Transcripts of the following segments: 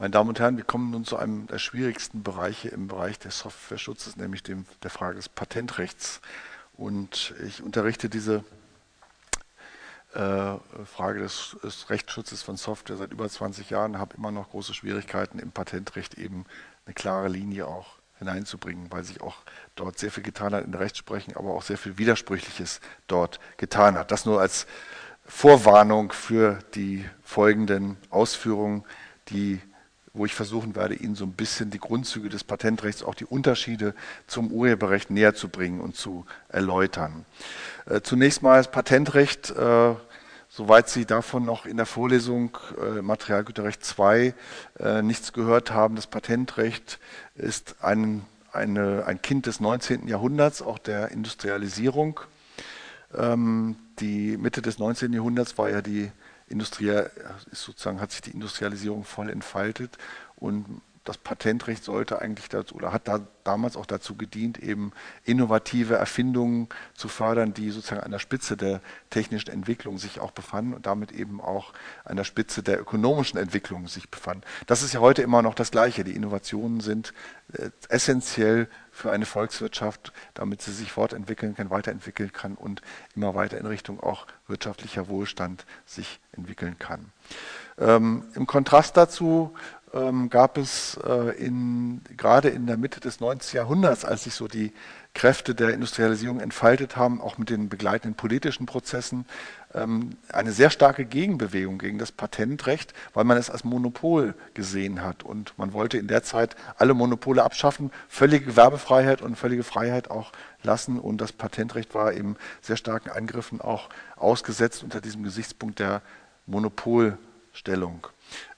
Meine Damen und Herren, wir kommen nun zu einem der schwierigsten Bereiche im Bereich des Software-Schutzes, nämlich dem, der Frage des Patentrechts. Und ich unterrichte diese äh, Frage des, des, Rechtsschutzes von Software seit über 20 Jahren, habe immer noch große Schwierigkeiten im Patentrecht eben eine klare Linie auch hineinzubringen, weil sich auch dort sehr viel getan hat in der Rechtsprechung, aber auch sehr viel Widersprüchliches dort getan hat. Das nur als Vorwarnung für die folgenden Ausführungen, die wo ich versuchen werde, Ihnen so ein bisschen die Grundzüge des Patentrechts, auch die Unterschiede zum Urheberrecht näher zu bringen und zu erläutern. Äh, zunächst mal das Patentrecht, äh, soweit Sie davon noch in der Vorlesung äh, Materialgüterrecht 2 äh, nichts gehört haben, das Patentrecht ist ein, eine, ein Kind des 19. Jahrhunderts, auch der Industrialisierung. Ähm, die Mitte des 19. Jahrhunderts war ja die industriell, ist sozusagen, hat sich die Industrialisierung voll entfaltet und das Patentrecht sollte eigentlich dazu oder hat da damals auch dazu gedient, eben innovative Erfindungen zu fördern, die sozusagen an der Spitze der technischen Entwicklung sich auch befanden und damit eben auch an der Spitze der ökonomischen Entwicklung sich befanden. Das ist ja heute immer noch das Gleiche. Die Innovationen sind äh, essentiell für eine Volkswirtschaft, damit sie sich fortentwickeln kann, weiterentwickeln kann und immer weiter in Richtung auch wirtschaftlicher Wohlstand sich entwickeln kann. Ähm, Im Kontrast dazu ähm, gab es äh, in, gerade in der Mitte des 19. Jahrhunderts, als sich so die Kräfte der Industrialisierung entfaltet haben, auch mit den begleitenden politischen Prozessen, ähm, eine sehr starke Gegenbewegung gegen das Patentrecht, weil man es als Monopol gesehen hat. Und man wollte in der Zeit alle Monopole abschaffen, völlige Gewerbefreiheit und völlige Freiheit auch lassen. Und das Patentrecht war eben sehr starken Angriffen auch ausgesetzt unter diesem Gesichtspunkt der Monopolstellung.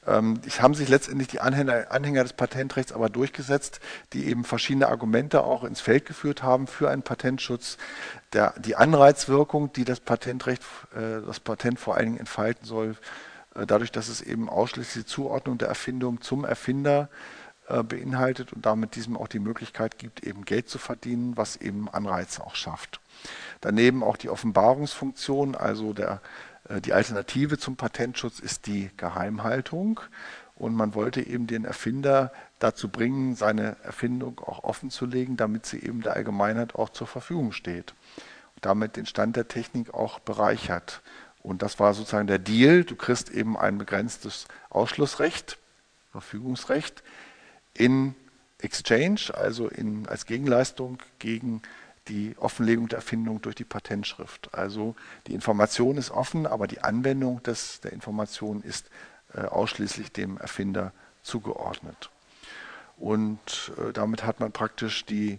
Ähm, es haben sich letztendlich die Anhänger, Anhänger, des Patentrechts aber durchgesetzt, die eben verschiedene Argumente auch ins Feld geführt haben für einen Patentschutz. Der, die Anreizwirkung, die das Patentrecht, äh, das Patent vor allen Dingen entfalten soll, äh, dadurch, dass es eben ausschließlich die Zuordnung der Erfindung zum Erfinder äh, beinhaltet und damit diesem auch die Möglichkeit gibt, eben Geld zu verdienen, was eben Anreize auch schafft. Daneben auch die Offenbarungsfunktion, also der die Alternative zum Patentschutz ist die Geheimhaltung. Und man wollte eben den Erfinder dazu bringen, seine Erfindung auch offen zu legen, damit sie eben der Allgemeinheit auch zur Verfügung steht. Und damit den Stand der Technik auch bereichert. Und das war sozusagen der Deal. Du kriegst eben ein begrenztes Ausschlussrecht, Verfügungsrecht in Exchange, also in, als Gegenleistung gegen die Offenlegung der Erfindung durch die Patentschrift. Also die Information ist offen, aber die Anwendung des, der Information ist äh, ausschließlich dem Erfinder zugeordnet. Und äh, damit hat man praktisch die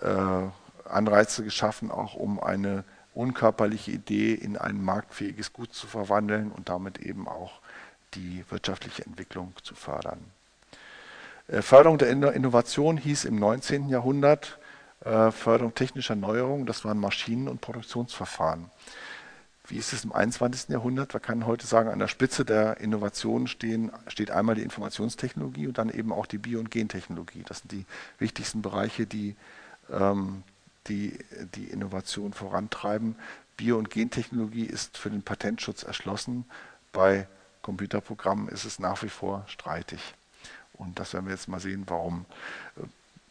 äh, Anreize geschaffen, auch um eine unkörperliche Idee in ein marktfähiges Gut zu verwandeln und damit eben auch die wirtschaftliche Entwicklung zu fördern. Äh, Förderung der Innovation hieß im 19. Jahrhundert äh, Förderung technischer Neuerungen, das waren Maschinen und Produktionsverfahren. Wie ist es im 21. Jahrhundert? Man kann heute sagen, an der Spitze der Innovation stehen, steht einmal die Informationstechnologie und dann eben auch die Bio- und Gentechnologie. Das sind die wichtigsten Bereiche, die ähm, die, die Innovation vorantreiben. Bio- und Gentechnologie ist für den Patentschutz erschlossen. Bei Computerprogrammen ist es nach wie vor streitig. Und das werden wir jetzt mal sehen, warum.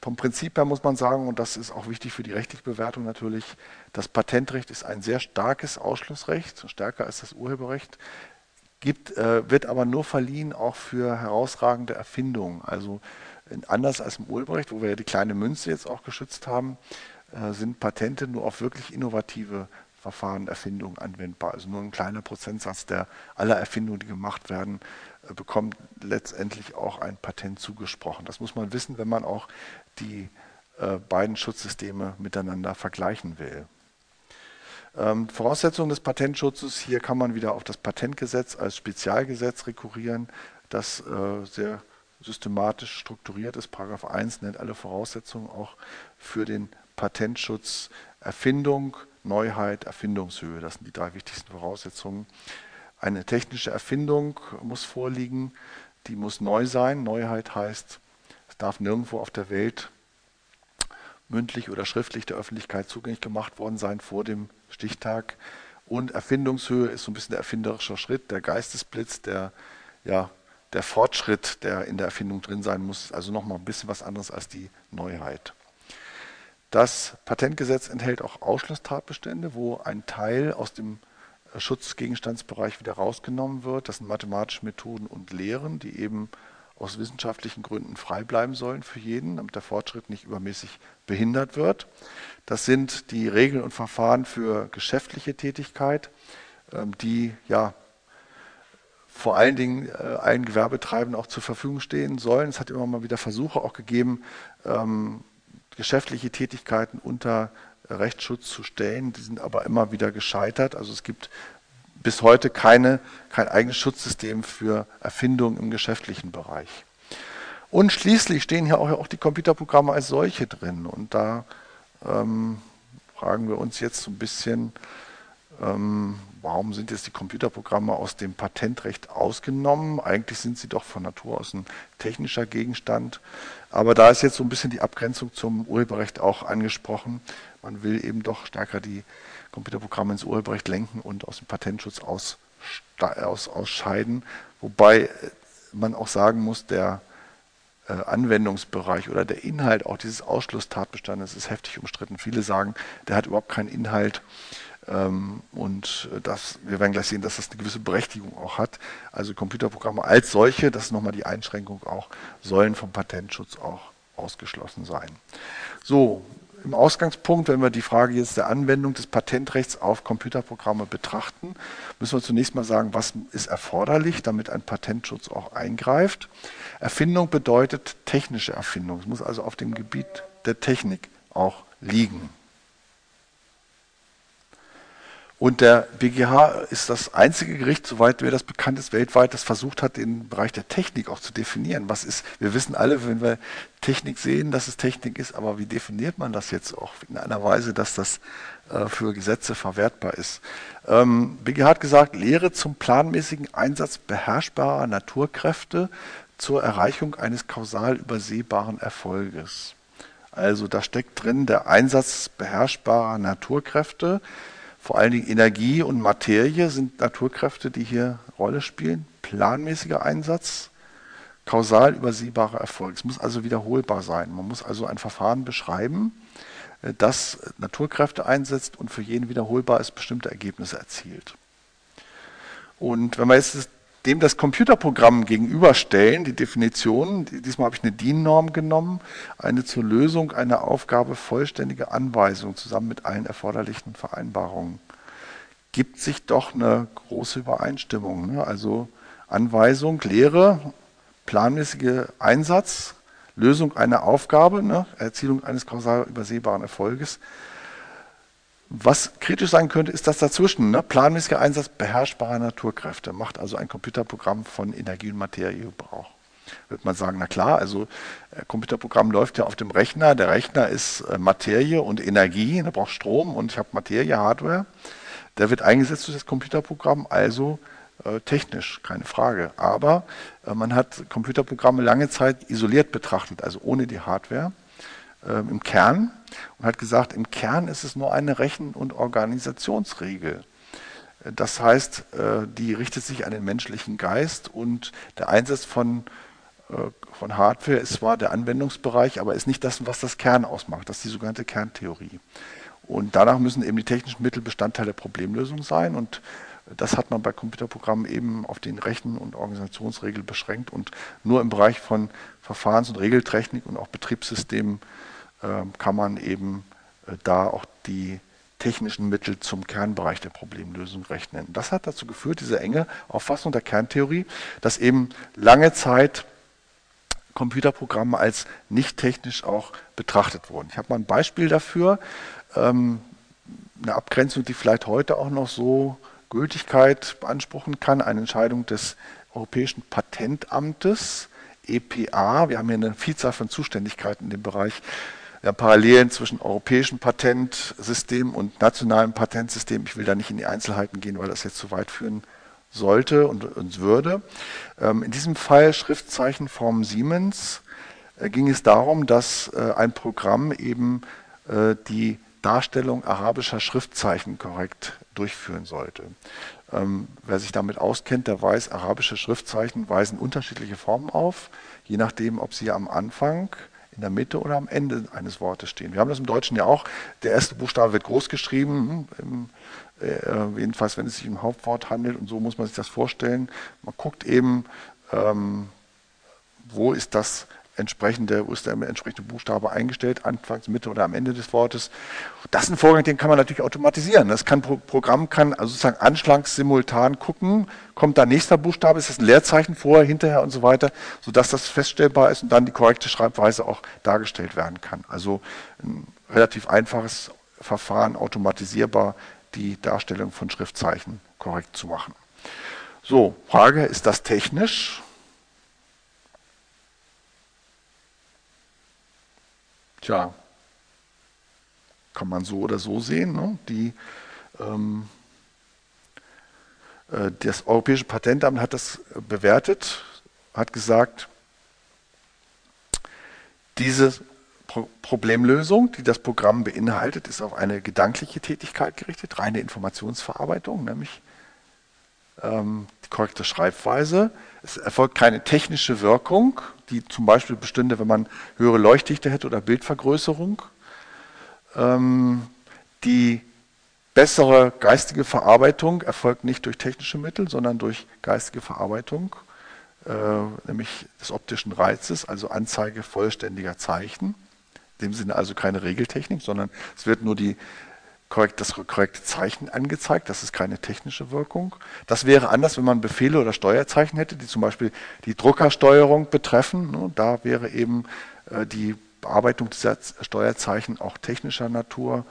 Vom Prinzip her muss man sagen, und das ist auch wichtig für die rechtliche Bewertung natürlich, das Patentrecht ist ein sehr starkes Ausschlussrecht, stärker als das Urheberrecht, gibt, äh, wird aber nur verliehen auch für herausragende Erfindungen. Also anders als im Urheberrecht, wo wir ja die kleine Münze jetzt auch geschützt haben, äh, sind Patente nur auf wirklich innovative Verfahren, Erfindungen anwendbar. Also nur ein kleiner Prozentsatz der aller Erfindungen, die gemacht werden, äh, bekommt letztendlich auch ein Patent zugesprochen. Das muss man wissen, wenn man auch die äh, beiden Schutzsysteme miteinander vergleichen will. Ähm, Voraussetzungen des Patentschutzes, hier kann man wieder auf das Patentgesetz als Spezialgesetz rekurrieren, das äh, sehr systematisch strukturiert ist. Paragraph 1 nennt alle Voraussetzungen auch für den Patentschutz Erfindung, Neuheit, Erfindungshöhe. Das sind die drei wichtigsten Voraussetzungen. Eine technische Erfindung muss vorliegen, die muss neu sein. Neuheit heißt, darf nirgendwo auf der Welt mündlich oder schriftlich der Öffentlichkeit zugänglich gemacht worden sein vor dem Stichtag. Und Erfindungshöhe ist so ein bisschen der erfinderische Schritt, der Geistesblitz, der ja, der Fortschritt, der in der Erfindung drin sein muss, also nochmal ein bisschen was anderes als die Neuheit. Das Patentgesetz enthält auch Ausschlusstatbestände, wo ein Teil aus dem Schutzgegenstandsbereich wieder rausgenommen wird. Das sind mathematische Methoden und Lehren, die eben aus wissenschaftlichen Gründen frei bleiben sollen für jeden, damit der Fortschritt nicht übermäßig behindert wird. Das sind die Regeln und Verfahren für geschäftliche Tätigkeit, ähm, die ja vor allen Dingen äh, allen Gewerbetreibenden auch zur Verfügung stehen sollen. Es hat immer mal wieder Versuche auch gegeben, ähm, geschäftliche Tätigkeiten unter Rechtsschutz zu stellen. Die sind aber immer wieder gescheitert. Also es gibt bis heute keine, kein eigenes Schutzsystem für Erfindungen im geschäftlichen Bereich. Und schließlich stehen hier auch, auch die Computerprogramme als solche drin. Und da ähm, fragen wir uns jetzt so ein bisschen, ähm, warum sind jetzt die Computerprogramme aus dem Patentrecht ausgenommen? Eigentlich sind sie doch von Natur aus ein technischer Gegenstand. Aber da ist jetzt so ein bisschen die Abgrenzung zum Urheberrecht auch angesprochen. Man will eben doch stärker die Computerprogramme ins Urheberrecht lenken und aus dem Patentschutz aus, aus, ausscheiden. Wobei man auch sagen muss, der äh, Anwendungsbereich oder der Inhalt auch dieses Ausschlusstatbestandes ist heftig umstritten. Viele sagen, der hat überhaupt keinen Inhalt. Ähm, und das, wir werden gleich sehen, dass das eine gewisse Berechtigung auch hat. Also Computerprogramme als solche, das ist nochmal die Einschränkung auch, sollen vom Patentschutz auch ausgeschlossen sein. So, im Ausgangspunkt, wenn wir die Frage jetzt der Anwendung des Patentrechts auf Computerprogramme betrachten, müssen wir zunächst mal sagen, was ist erforderlich, damit ein Patentschutz auch eingreift. Erfindung bedeutet technische Erfindung. Es muss also auf dem Gebiet der Technik auch liegen. Und der BGH ist das einzige Gericht, soweit mir das bekannt ist, weltweit, das versucht hat, den Bereich der Technik auch zu definieren. Was ist, wir wissen alle, wenn wir Technik sehen, dass es Technik ist, aber wie definiert man das jetzt auch in einer Weise, dass das äh, für Gesetze verwertbar ist? Ähm, BGH hat gesagt, Lehre zum planmäßigen Einsatz beherrschbarer Naturkräfte zur Erreichung eines kausal übersehbaren Erfolges. Also da steckt drin der Einsatz beherrschbarer Naturkräfte vor allen Dingen Energie und Materie sind Naturkräfte, die hier Rolle spielen. Planmäßiger Einsatz, kausal übersehbarer Erfolg. Es muss also wiederholbar sein. Man muss also ein Verfahren beschreiben, äh, das Naturkräfte einsetzt und für jeden wiederholbar ist, bestimmte Ergebnisse erzielt. Und wenn man jetzt dem das Computerprogramm gegenüberstellen, die Definition, diesmal habe ich eine DIN-Norm genommen, eine zur Lösung einer Aufgabe vollständige Anweisung zusammen mit allen erforderlichen Vereinbarungen, gibt sich doch eine große Übereinstimmung. Ne? Also Anweisung, Lehre, planmäßiger Einsatz, Lösung einer Aufgabe, ne? Erzielung eines kausal übersehbaren Erfolges, was kritisch sein könnte, ist das dazwischen. Ne? Planmäßiger Einsatz beherrschbarer Naturkräfte macht also ein Computerprogramm von Energie und Materie Gebrauch. Wird man sagen, na klar, also ein äh, Computerprogramm läuft ja auf dem Rechner. Der Rechner ist äh, Materie und Energie, der braucht Strom und ich habe Materie, Hardware. Der wird eingesetzt durch das Computerprogramm, also äh, technisch, keine Frage. Aber äh, man hat Computerprogramme lange Zeit isoliert betrachtet, also ohne die Hardware äh, im Kern und hat gesagt, im Kern ist es nur eine Rechen- und Organisationsregel. Das heißt, äh, die richtet sich an den menschlichen Geist und der Einsatz von, äh, von Hardware ist zwar der Anwendungsbereich, aber ist nicht das, was das Kern ausmacht. Das ist die sogenannte Kerntheorie. Und danach müssen eben die technischen Mittel Bestandteil der Problemlösung sein. Und das hat man bei Computerprogrammen eben auf den Rechen- und Organisationsregeln beschränkt und nur im Bereich von Verfahrens- und Regeltechnik und auch Betriebssystemen ähm, kann man eben äh, da auch die technischen Mittel zum Kernbereich der Problemlösung rechnen. Das hat dazu geführt, diese enge Auffassung der Kerntheorie, dass eben lange Zeit Computerprogramme als nicht technisch auch betrachtet wurden. Ich habe mal ein Beispiel dafür, ähm, eine Abgrenzung, die vielleicht heute auch noch so Gültigkeit beanspruchen kann, eine Entscheidung des Europäischen Patentamtes, EPA. Wir haben hier eine Vielzahl von Zuständigkeiten in dem Bereich ja, Parallelen zwischen europäischem Patentsystem und nationalem Patentsystem. Ich will da nicht in die Einzelheiten gehen, weil das jetzt zu weit führen sollte und uns würde. Ähm, in diesem Fall Schriftzeichenform Siemens äh, ging es darum, dass äh, ein Programm eben äh, die Darstellung arabischer Schriftzeichen korrekt durchführen sollte. Ähm, wer sich damit auskennt, der weiß, arabische Schriftzeichen weisen unterschiedliche Formen auf, je nachdem, ob sie am Anfang, in der Mitte oder am Ende eines Wortes stehen. Wir haben das im Deutschen ja auch. Der erste Buchstabe wird groß geschrieben, hm, im, äh, jedenfalls wenn es sich um Hauptwort handelt und so muss man sich das vorstellen. Man guckt eben, ähm, wo ist das entsprechende, ist der entsprechende Buchstabe eingestellt, anfangs, Mitte oder am Ende des Wortes. Das ist ein Vorgang, den kann man natürlich automatisieren. Das kann, Programm kann also sozusagen anschlags simultan gucken, kommt da nächster Buchstabe, ist das ein Leerzeichen vorher, hinterher und so weiter, sodass das feststellbar ist und dann die korrekte Schreibweise auch dargestellt werden kann. Also ein relativ einfaches Verfahren, automatisierbar die Darstellung von Schriftzeichen korrekt zu machen. So, Frage, ist das technisch? Tja, kann man so oder so sehen. Ne? Die, ähm, äh, das Europäische Patentamt hat das bewertet, hat gesagt, diese Pro Problemlösung, die das Programm beinhaltet, ist auf eine gedankliche Tätigkeit gerichtet, reine Informationsverarbeitung, nämlich ähm, die korrekte Schreibweise. Es erfolgt keine technische Wirkung, die zum Beispiel bestünde, wenn man höhere Leuchtdichte hätte oder Bildvergrößerung. Ähm, die bessere geistige Verarbeitung erfolgt nicht durch technische Mittel, sondern durch geistige Verarbeitung, äh, nämlich des optischen Reizes, also Anzeige vollständiger Zeichen. In dem Sinne also keine Regeltechnik, sondern es wird nur die korrekt, das korrekte Zeichen angezeigt. Das ist keine technische Wirkung. Das wäre anders, wenn man Befehle oder Steuerzeichen hätte, die zum Beispiel die Druckersteuerung betreffen. Ne, da wäre eben äh, die Bearbeitung dieser Steuerzeichen auch technischer Natur.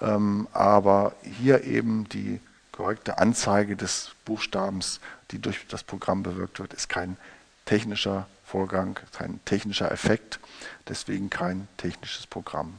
Ähm, aber hier eben die korrekte Anzeige des Buchstabens, die durch das Programm bewirkt wird, ist kein technischer Vorgang, kein technischer Effekt, deswegen kein technisches Programm.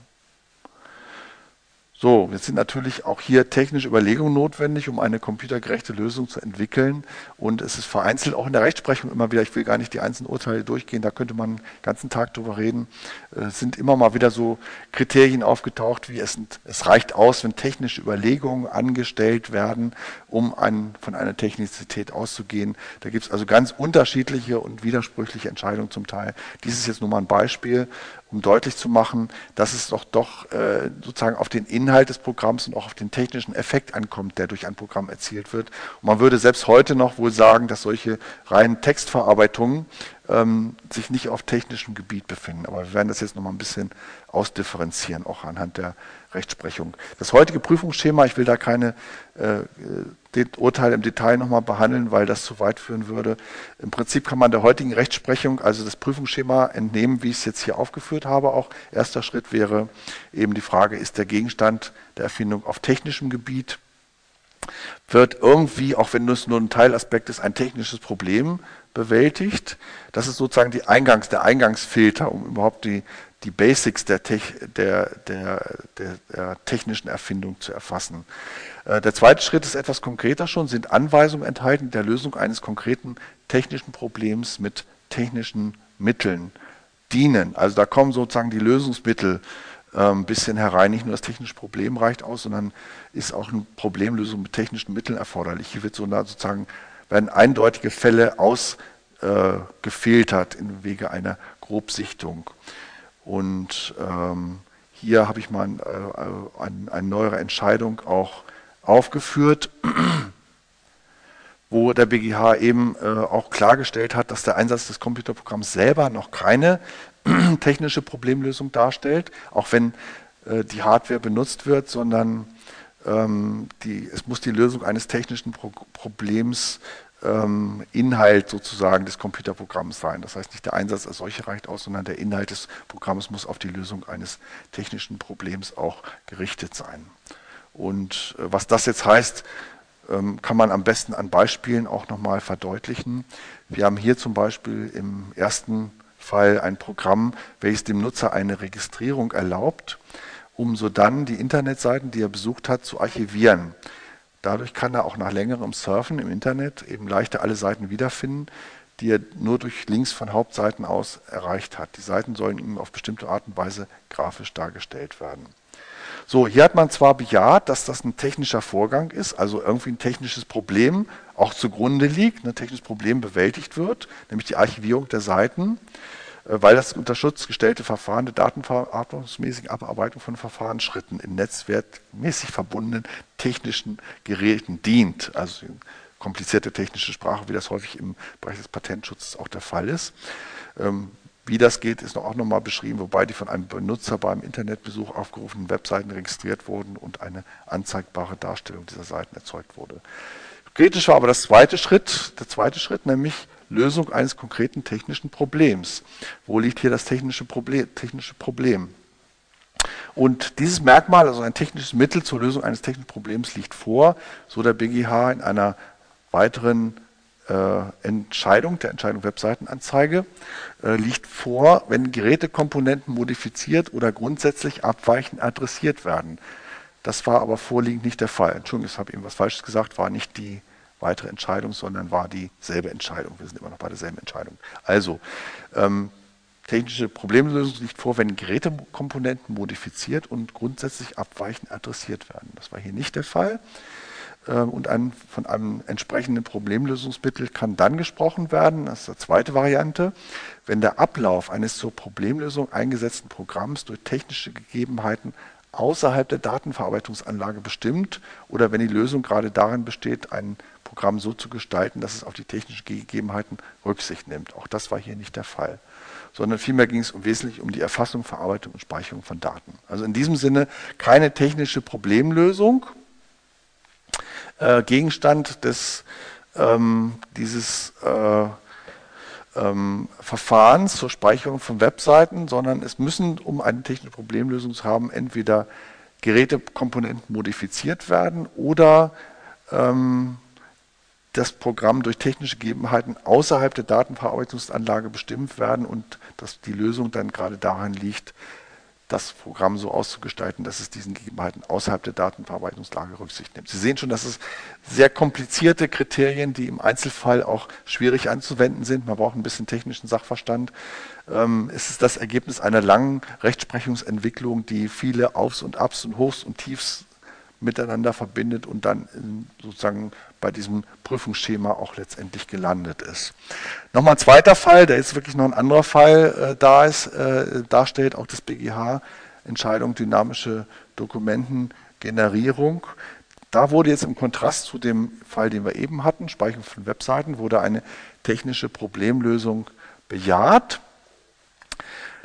So, jetzt sind natürlich auch hier technische Überlegungen notwendig, um eine computergerechte Lösung zu entwickeln. Und es ist vereinzelt auch in der Rechtsprechung immer wieder, ich will gar nicht die einzelnen Urteile durchgehen, da könnte man den ganzen Tag drüber reden, es äh, sind immer mal wieder so Kriterien aufgetaucht, wie es, es reicht aus, wenn technische Überlegungen angestellt werden, um ein, von einer Technizität auszugehen. Da gibt es also ganz unterschiedliche und widersprüchliche Entscheidungen zum Teil. Dies ist jetzt nur mal ein Beispiel um deutlich zu machen, dass es doch doch äh, sozusagen auf den Inhalt des Programms und auch auf den technischen Effekt ankommt, der durch ein Programm erzielt wird. Und man würde selbst heute noch wohl sagen, dass solche reinen Textverarbeitungen ähm, sich nicht auf technischem Gebiet befinden. Aber wir werden das jetzt noch mal ein bisschen ausdifferenzieren, auch anhand der Rechtsprechung. Das heutige Prüfungsschema, ich will da keine äh, Urteile im Detail nochmal behandeln, weil das zu weit führen würde. Im Prinzip kann man der heutigen Rechtsprechung also das Prüfungsschema entnehmen, wie ich es jetzt hier aufgeführt habe. Auch erster Schritt wäre eben die Frage, ist der Gegenstand der Erfindung auf technischem Gebiet? Wird irgendwie, auch wenn es nur ein Teilaspekt ist, ein technisches Problem bewältigt? Das ist sozusagen die Eingangs, der Eingangsfilter, um überhaupt die, die Basics der, der, der, der, technischen Erfindung zu erfassen. Äh, der zweite Schritt ist etwas konkreter schon, sind Anweisungen enthalten der Lösung eines konkreten technischen Problems mit technischen Mitteln dienen. Also da kommen sozusagen die Lösungsmittel ein ähm, bisschen herein. Nicht nur das technische Problem reicht aus, sondern ist auch eine Problemlösung mit technischen Mitteln erforderlich. Hier wird so sozusagen werden eindeutige Fälle ausgefiltert äh, im Wege einer Grobsichtung. Und ähm, hier habe ich mal ein, äh, ein, eine neuere Entscheidung auch aufgeführt, wo der BGH eben äh, auch klargestellt hat, dass der Einsatz des Computerprogramms selber noch keine technische Problemlösung darstellt, auch wenn äh, die Hardware benutzt wird, sondern ähm, die, es muss die Lösung eines technischen Pro Problems Inhalt sozusagen des Computerprogramms sein. Das heißt, nicht der Einsatz als solcher reicht aus, sondern der Inhalt des Programms muss auf die Lösung eines technischen Problems auch gerichtet sein. Und äh, was das jetzt heißt, ähm, kann man am besten an Beispielen auch nochmal verdeutlichen. Wir haben hier zum Beispiel im ersten Fall ein Programm, welches dem Nutzer eine Registrierung erlaubt, um so dann die Internetseiten, die er besucht hat, zu archivieren. Dadurch kann er auch nach längerem Surfen im Internet eben leichter alle Seiten wiederfinden, die er nur durch Links von Hauptseiten aus erreicht hat. Die Seiten sollen ihm auf bestimmte Art und Weise grafisch dargestellt werden. So, hier hat man zwar bejaht, dass das ein technischer Vorgang ist, also irgendwie ein technisches Problem auch zugrunde liegt, ein technisches Problem bewältigt wird, nämlich die Archivierung der Seiten, weil das unter Schutz gestellte Verfahren der datenverarbeitungsmäßigen Abarbeitung von Verfahrensschritten in netzwerkmäßig verbundenen technischen Geräten dient. Also komplizierte technische Sprache, wie das häufig im Bereich des Patentschutzes auch der Fall ist. Ähm, wie das geht, ist auch nochmal beschrieben, wobei die von einem Benutzer beim Internetbesuch aufgerufenen Webseiten registriert wurden und eine anzeigbare Darstellung dieser Seiten erzeugt wurde. Kritisch war aber das zweite Schritt, der zweite Schritt, nämlich Lösung eines konkreten technischen Problems. Wo liegt hier das technische Problem? Technische Problem? Und dieses Merkmal, also ein technisches Mittel zur Lösung eines technischen Problems, liegt vor, so der BGH in einer weiteren äh, Entscheidung, der Entscheidung Webseitenanzeige, äh, liegt vor, wenn Gerätekomponenten modifiziert oder grundsätzlich abweichend adressiert werden. Das war aber vorliegend nicht der Fall. Entschuldigung, ich habe eben was Falsches gesagt, war nicht die weitere Entscheidung, sondern war dieselbe Entscheidung. Wir sind immer noch bei derselben Entscheidung. Also, ähm, technische Problemlösung liegt vor, wenn Gerätekomponenten modifiziert und grundsätzlich abweichend adressiert werden. Das war hier nicht der Fall. Ähm, und ein, von einem entsprechenden Problemlösungsmittel kann dann gesprochen werden, das ist die zweite Variante, wenn der Ablauf eines zur Problemlösung eingesetzten Programms durch technische Gegebenheiten außerhalb der Datenverarbeitungsanlage bestimmt oder wenn die Lösung gerade darin besteht, ein Programm so zu gestalten, dass es auf die technischen Gegebenheiten Rücksicht nimmt. Auch das war hier nicht der Fall, sondern vielmehr ging es um, wesentlich um die Erfassung, Verarbeitung und Speicherung von Daten. Also in diesem Sinne keine technische Problemlösung, äh, Gegenstand des, ähm, dieses äh, ähm, Verfahrens zur Speicherung von Webseiten, sondern es müssen, um eine technische Problemlösung zu haben, entweder Gerätekomponenten modifiziert werden oder ähm, das Programm durch technische Gegebenheiten außerhalb der Datenverarbeitungsanlage bestimmt werden und dass die Lösung dann gerade daran liegt, das Programm so auszugestalten, dass es diesen Gegebenheiten außerhalb der Datenverarbeitungslage Rücksicht nimmt. Sie sehen schon, dass es sehr komplizierte Kriterien, die im Einzelfall auch schwierig anzuwenden sind. Man braucht ein bisschen technischen Sachverstand. Ähm, es ist das Ergebnis einer langen Rechtsprechungsentwicklung, die viele Aufs und Abs und Hochs und Tiefs miteinander verbindet und dann sozusagen bei diesem Prüfungsschema auch letztendlich gelandet ist. Nochmal ein zweiter Fall, der jetzt wirklich noch ein anderer Fall äh, da ist, äh, darstellt, auch das BGH, Entscheidung dynamische Dokumentengenerierung. Da wurde jetzt im Kontrast zu dem Fall, den wir eben hatten, Speicherung von Webseiten, wurde eine technische Problemlösung bejaht.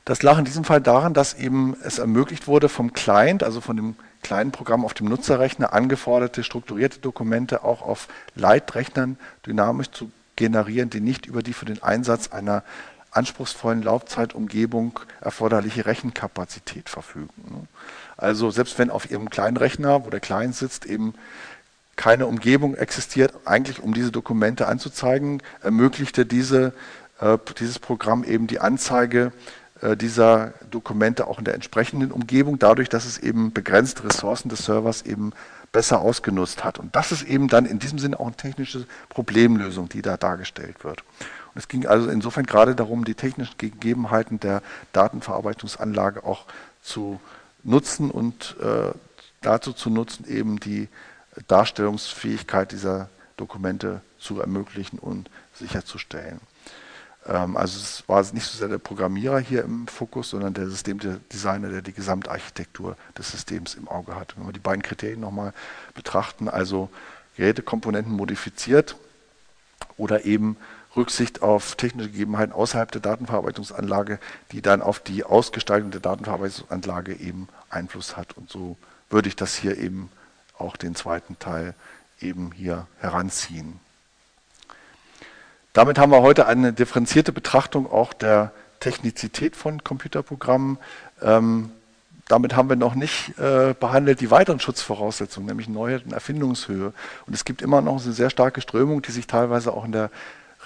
Das lag in diesem Fall daran, dass eben es ermöglicht wurde, vom Client, also von dem kleinen Programm auf dem Nutzerrechner angeforderte strukturierte Dokumente auch auf Leitrechnern dynamisch zu generieren, die nicht über die für den Einsatz einer anspruchsvollen Laufzeitumgebung erforderliche Rechenkapazität verfügen. Also selbst wenn auf Ihrem kleinen Rechner, wo der Client sitzt, eben keine Umgebung existiert, eigentlich um diese Dokumente anzuzeigen, ermöglichte diese, äh, dieses Programm eben die Anzeige dieser Dokumente auch in der entsprechenden Umgebung, dadurch, dass es eben begrenzte Ressourcen des Servers eben besser ausgenutzt hat. Und das ist eben dann in diesem Sinne auch eine technische Problemlösung, die da dargestellt wird. Und es ging also insofern gerade darum, die technischen Gegebenheiten der Datenverarbeitungsanlage auch zu nutzen und äh, dazu zu nutzen, eben die Darstellungsfähigkeit dieser Dokumente zu ermöglichen und sicherzustellen. Ähm, also es war nicht so sehr der Programmierer hier im Fokus, sondern der Systemdesigner, der die Gesamtarchitektur des Systems im Auge hat. Wenn wir die beiden Kriterien nochmal betrachten, also Gerätekomponenten modifiziert oder eben Rücksicht auf technische Gegebenheiten außerhalb der Datenverarbeitungsanlage, die dann auf die Ausgestaltung der Datenverarbeitungsanlage eben Einfluss hat. Und so würde ich das hier eben auch den zweiten Teil eben hier heranziehen. Damit haben wir heute eine differenzierte Betrachtung auch der Technizität von Computerprogrammen. Ähm, damit haben wir noch nicht äh, behandelt die weiteren Schutzvoraussetzungen, nämlich Neuheit Erfindungshöhe. Und es gibt immer noch eine sehr starke Strömung, die sich teilweise auch in der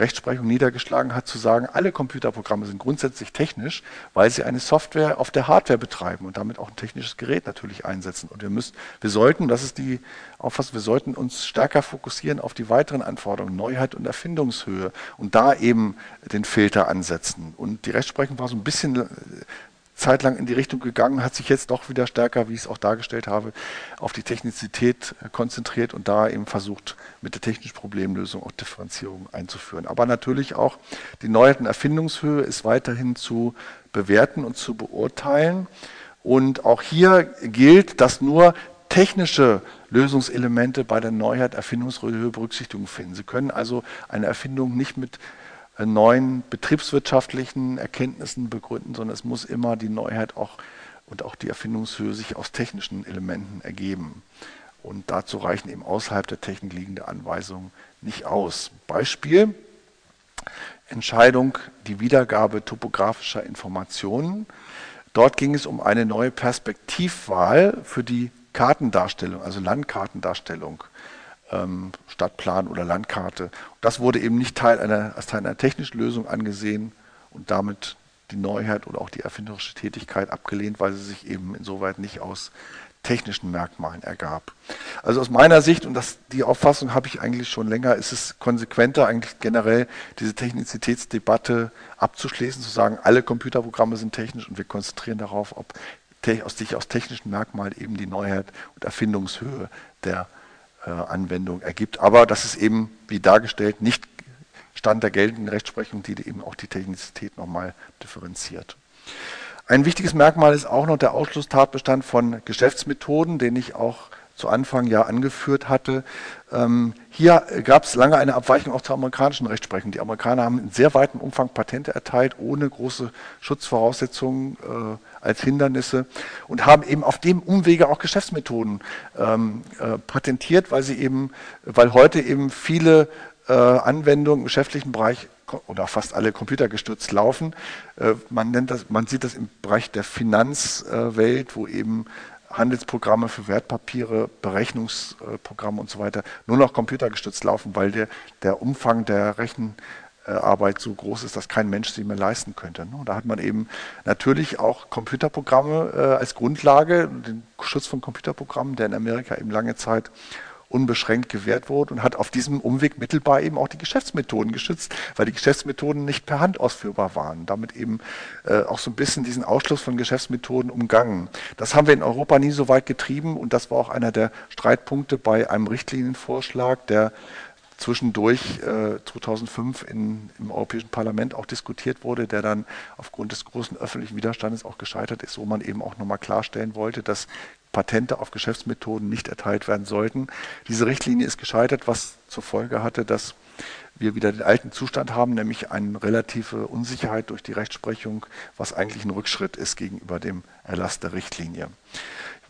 Rechtsprechung niedergeschlagen hat, zu sagen, alle Computerprogramme sind grundsätzlich technisch, weil sie eine Software auf der Hardware betreiben und damit auch ein technisches Gerät natürlich einsetzen. Und wir müssen, wir sollten, das ist die Auffassung, wir sollten uns stärker fokussieren auf die weiteren Anforderungen, Neuheit und Erfindungshöhe und da eben den Filter ansetzen. Und die Rechtsprechung war so ein bisschen Zeit lang in die Richtung gegangen, hat sich jetzt doch wieder stärker, wie ich es auch dargestellt habe, auf die Technizität äh, konzentriert und da eben versucht, mit der technischen Problemlösung auch Differenzierung einzuführen. Aber natürlich auch die neuheiten Erfindungshöhe ist weiterhin zu bewerten und zu beurteilen. Und auch hier gilt, dass nur technische Lösungselemente bei der Neuheit Erfindungshöhe Berücksichtigung finden. Sie können also eine Erfindung nicht mit neuen betriebswirtschaftlichen Erkenntnissen begründen, sondern es muss immer die Neuheit auch und auch die Erfindungshöhe sich aus technischen Elementen ergeben. Und dazu reichen eben außerhalb der Technik liegende Anweisungen nicht aus. Beispiel Entscheidung, die Wiedergabe topografischer Informationen. Dort ging es um eine neue Perspektivwahl für die Kartendarstellung, also Landkartendarstellung, ähm, Stadtplan oder Landkarte. Das wurde eben nicht Teil einer, als Teil einer technischen Lösung angesehen und damit die Neuheit oder auch die erfinderische Tätigkeit abgelehnt, weil sie sich eben insoweit nicht aus technischen Merkmalen ergab. Also aus meiner Sicht, und das, die Auffassung habe ich eigentlich schon länger, ist es konsequenter, eigentlich generell diese Technizitätsdebatte abzuschließen, zu sagen, alle Computerprogramme sind technisch und wir konzentrieren darauf, ob aus sich aus technischen Merkmalen eben die Neuheit und Erfindungshöhe der Anwendung ergibt. Aber das ist eben, wie dargestellt, nicht Stand der geltenden Rechtsprechung, die eben auch die Technizität nochmal differenziert. Ein wichtiges Merkmal ist auch noch der Ausschlusstatbestand von Geschäftsmethoden, den ich auch zu Anfang ja angeführt hatte. Ähm, hier gab es lange eine Abweichung auch zur amerikanischen Rechtsprechung. Die Amerikaner haben in sehr weitem Umfang Patente erteilt, ohne große Schutzvoraussetzungen äh, als Hindernisse und haben eben auf dem Umwege auch Geschäftsmethoden ähm, äh, patentiert, weil sie eben, weil heute eben viele äh, Anwendungen im geschäftlichen Bereich oder fast alle computergestützt laufen. Äh, man nennt das, man sieht das im Bereich der Finanzwelt, wo eben Handelsprogramme für Wertpapiere, Berechnungsprogramme und so weiter nur noch computergestützt laufen, weil der, der Umfang der Rechenarbeit so groß ist, dass kein Mensch sie mehr leisten könnte. Und da hat man eben natürlich auch Computerprogramme äh, als Grundlage, den Schutz von Computerprogrammen, der in Amerika eben lange Zeit unbeschränkt gewährt wurde und hat auf diesem Umweg mittelbar eben auch die Geschäftsmethoden geschützt, weil die Geschäftsmethoden nicht per Hand ausführbar waren. Damit eben äh, auch so ein bisschen diesen Ausschluss von Geschäftsmethoden umgangen. Das haben wir in Europa nie so weit getrieben und das war auch einer der Streitpunkte bei einem Richtlinienvorschlag, der zwischendurch äh, 2005 in, im Europäischen Parlament auch diskutiert wurde, der dann aufgrund des großen öffentlichen Widerstandes auch gescheitert ist, wo man eben auch nochmal klarstellen wollte, dass Patente auf Geschäftsmethoden nicht erteilt werden sollten. Diese Richtlinie ist gescheitert, was zur Folge hatte, dass wir wieder den alten Zustand haben, nämlich eine relative Unsicherheit durch die Rechtsprechung, was eigentlich ein Rückschritt ist gegenüber dem Erlass der Richtlinie.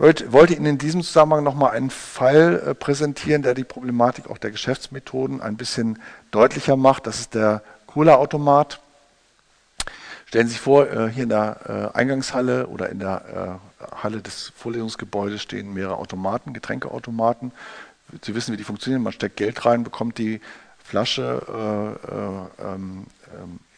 Ich wollte Ihnen in diesem Zusammenhang nochmal einen Fall äh, präsentieren, der die Problematik auch der Geschäftsmethoden ein bisschen deutlicher macht. Das ist der Cola-Automat. Stellen Sie sich vor, äh, hier in der äh, Eingangshalle oder in der Halle des Vorlesungsgebäudes stehen mehrere Automaten, Getränkeautomaten. Sie wissen, wie die funktionieren. Man steckt Geld rein, bekommt die Flasche äh, äh, ähm,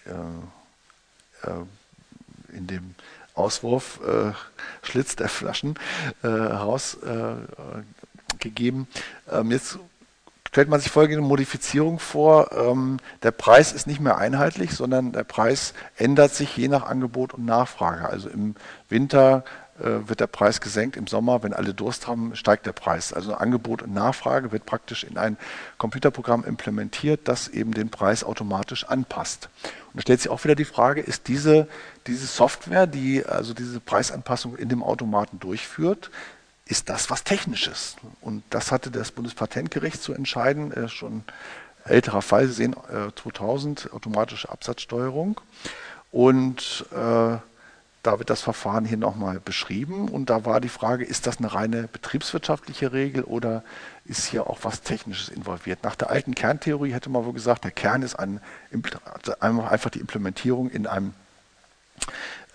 äh, äh, in dem Auswurfschlitz der Flaschen herausgegeben. Ähm, jetzt stellt man sich folgende Modifizierung vor. Ähm, der Preis ist nicht mehr einheitlich, sondern der Preis ändert sich je nach Angebot und Nachfrage. Also im Winter äh, wird der Preis gesenkt. Im Sommer, wenn alle Durst haben, steigt der Preis. Also Angebot und Nachfrage wird praktisch in ein Computerprogramm implementiert, das eben den Preis automatisch anpasst. Und da stellt sich auch wieder die Frage, ist diese, diese Software, die also diese Preisanpassung in dem Automaten durchführt, ist das was Technisches? Und das hatte das Bundespatentgericht zu entscheiden, äh, schon älterer Fall, Sie sehen äh, 2000, automatische Absatzsteuerung. Und äh, da wird das Verfahren hier nochmal beschrieben und da war die Frage, ist das eine reine betriebswirtschaftliche Regel oder ist hier auch was Technisches involviert? Nach der alten Kerntheorie hätte man wohl gesagt, der Kern ist ein, einfach die Implementierung in einem,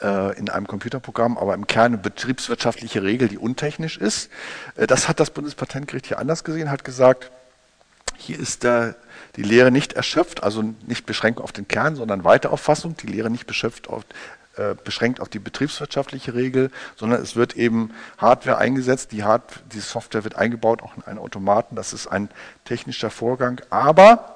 äh, in einem Computerprogramm, aber im Kern eine betriebswirtschaftliche Regel, die untechnisch ist. Äh, das hat das Bundespatentgericht hier anders gesehen, hat gesagt, hier ist der, die Lehre nicht erschöpft, also nicht beschränkt auf den Kern, sondern Weiterauffassung, die Lehre nicht beschöpft auf, äh, beschränkt auf die betriebswirtschaftliche Regel, sondern es wird eben Hardware eingesetzt. Die, Hard die Software wird eingebaut, auch in einen Automaten. Das ist ein technischer Vorgang. Aber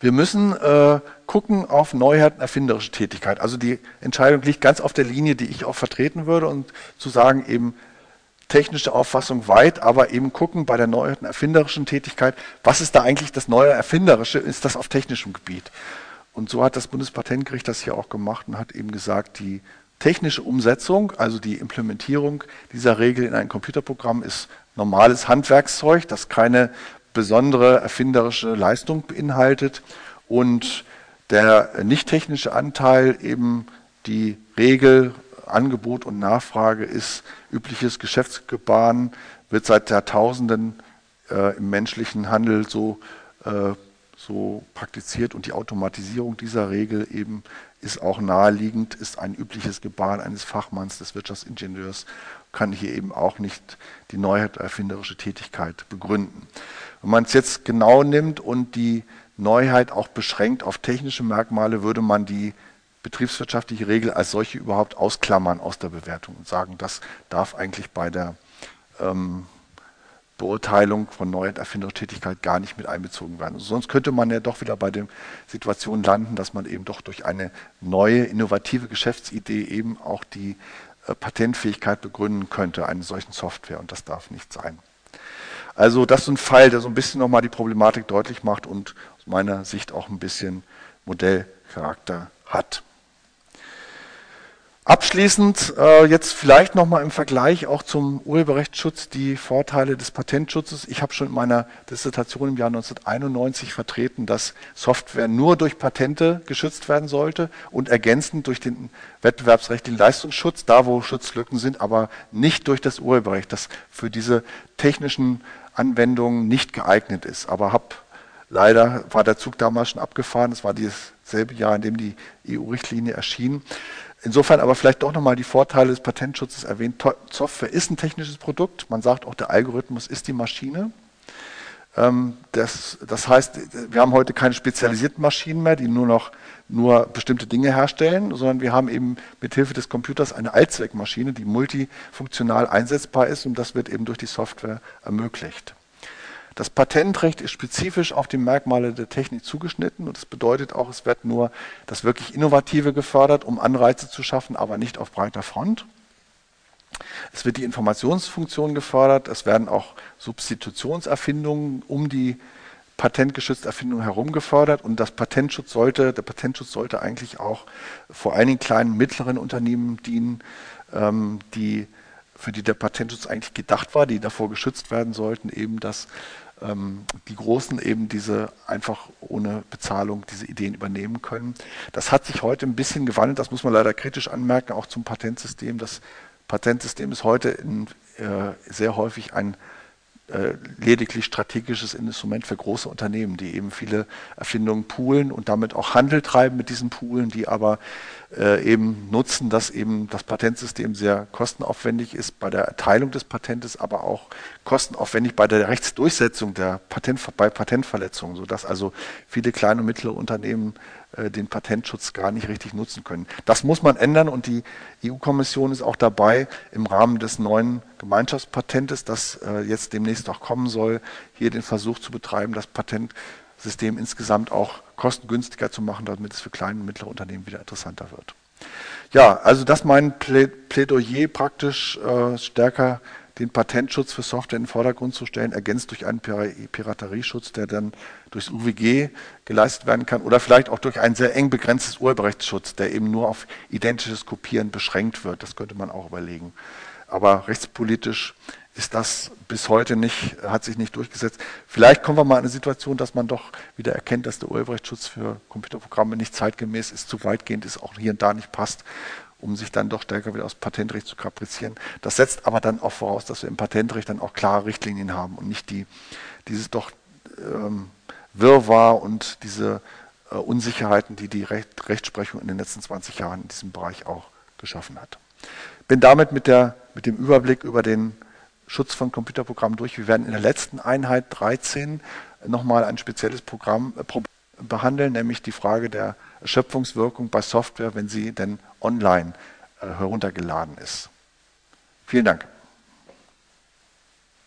wir müssen äh, gucken auf Neuheiten, erfinderische Tätigkeit. Also die Entscheidung liegt ganz auf der Linie, die ich auch vertreten würde und zu sagen eben technische Auffassung weit, aber eben gucken bei der Neuheiten, erfinderischen Tätigkeit, was ist da eigentlich das neue Erfinderische, ist das auf technischem Gebiet. Und so hat das Bundespatentgericht das hier auch gemacht und hat eben gesagt, die technische Umsetzung, also die Implementierung dieser Regel in ein Computerprogramm ist normales Handwerkszeug, das keine besondere erfinderische Leistung beinhaltet. Und der nicht technische Anteil eben die Regel, Angebot und Nachfrage ist übliches Geschäftsgebaren, wird seit Jahrtausenden äh, im menschlichen Handel so, äh, so praktiziert und die Automatisierung dieser Regel eben ist auch naheliegend, ist ein übliches Gebaren eines Fachmanns, des Wirtschaftsingenieurs, kann hier eben auch nicht die Neuheit erfinderische Tätigkeit begründen. Wenn man es jetzt genau nimmt und die Neuheit auch beschränkt auf technische Merkmale, würde man die betriebswirtschaftliche Regel als solche überhaupt ausklammern aus der Bewertung und sagen, das darf eigentlich bei der ähm, Beurteilung von Neuheit erfinderischer Tätigkeit gar nicht mit einbezogen werden. Also sonst könnte man ja doch wieder bei der Situation landen, dass man eben doch durch eine neue, innovative Geschäftsidee eben auch die äh, Patentfähigkeit begründen könnte, eine solchen Software. Und das darf nicht sein. Also das ist ein Fall, der so ein bisschen nochmal die Problematik deutlich macht und aus meiner Sicht auch ein bisschen Modellcharakter hat. Abschließend äh, jetzt vielleicht nochmal im Vergleich auch zum Urheberrechtsschutz die Vorteile des Patentschutzes. Ich habe schon in meiner Dissertation im Jahr 1991 vertreten, dass Software nur durch Patente geschützt werden sollte und ergänzend durch den wettbewerbsrechtlichen Leistungsschutz, da wo Schutzlücken sind, aber nicht durch das Urheberrecht, das für diese technischen Anwendungen nicht geeignet ist. Aber habe leider war der Zug damals schon abgefahren. Es war dasselbe Jahr, in dem die EU-Richtlinie erschien. Insofern aber vielleicht doch nochmal die Vorteile des Patentschutzes erwähnt. Software ist ein technisches Produkt. Man sagt auch, der Algorithmus ist die Maschine. Ähm, das, das, heißt, wir haben heute keine spezialisierten Maschinen mehr, die nur noch nur bestimmte Dinge herstellen, sondern wir haben eben mit Hilfe des Computers eine Allzweckmaschine, die multifunktional einsetzbar ist und das wird eben durch die Software ermöglicht. Das Patentrecht ist spezifisch auf die Merkmale der Technik zugeschnitten und das bedeutet auch, es wird nur das wirklich Innovative gefördert, um Anreize zu schaffen, aber nicht auf breiter Front. Es wird die Informationsfunktion gefördert, es werden auch Substitutionserfindungen um die patentgeschützte Erfindung herum gefördert und das Patentschutz sollte, der Patentschutz sollte eigentlich auch vor allen Dingen kleinen, mittleren Unternehmen dienen, ähm, die für die der Patentschutz eigentlich gedacht war, die davor geschützt werden sollten, eben dass ähm, die Großen eben diese einfach ohne Bezahlung diese Ideen übernehmen können. Das hat sich heute ein bisschen gewandelt, das muss man leider kritisch anmerken, auch zum Patentsystem. Das Patentsystem ist heute in, äh, sehr häufig ein äh, lediglich strategisches Instrument für große Unternehmen, die eben viele Erfindungen poolen und damit auch Handel treiben mit diesen Poolen, die aber äh, eben nutzen, dass eben das Patentsystem sehr kostenaufwendig ist bei der Erteilung des Patentes, aber auch kostenaufwendig bei der Rechtsdurchsetzung der Patent, bei Patentverletzungen, sodass also viele kleine und mittlere Unternehmen den Patentschutz gar nicht richtig nutzen können. Das muss man ändern und die EU-Kommission ist auch dabei, im Rahmen des neuen Gemeinschaftspatentes, das äh, jetzt demnächst auch kommen soll, hier den Versuch zu betreiben, das Patentsystem insgesamt auch kostengünstiger zu machen, damit es für kleine und mittlere Unternehmen wieder interessanter wird. Ja, also das mein Plädoyer praktisch äh, stärker den Patentschutz für Software in den Vordergrund zu stellen, ergänzt durch einen Piraterieschutz, der dann durchs UWG geleistet werden kann oder vielleicht auch durch ein sehr eng begrenztes Urheberrechtsschutz, der eben nur auf identisches Kopieren beschränkt wird. Das könnte man auch überlegen. Aber rechtspolitisch ist das bis heute nicht, hat sich nicht durchgesetzt. Vielleicht kommen wir mal in eine Situation, dass man doch wieder erkennt, dass der Urheberrechtsschutz für Computerprogramme nicht zeitgemäß ist, zu weitgehend ist, auch hier und da nicht passt um sich dann doch stärker wieder aus Patentrecht zu kaprizieren. Das setzt aber dann auch voraus, dass wir im Patentrecht dann auch klare Richtlinien haben und nicht die, dieses doch ähm, Wirrwarr und diese äh, Unsicherheiten, die die Recht, Rechtsprechung in den letzten 20 Jahren in diesem Bereich auch geschaffen hat. Bin damit mit, der, mit dem Überblick über den Schutz von Computerprogrammen durch. Wir werden in der letzten Einheit 13 nochmal ein spezielles Programm äh, behandeln, nämlich die Frage der Schöpfungswirkung bei Software, wenn sie denn online äh, heruntergeladen ist. Vielen Dank.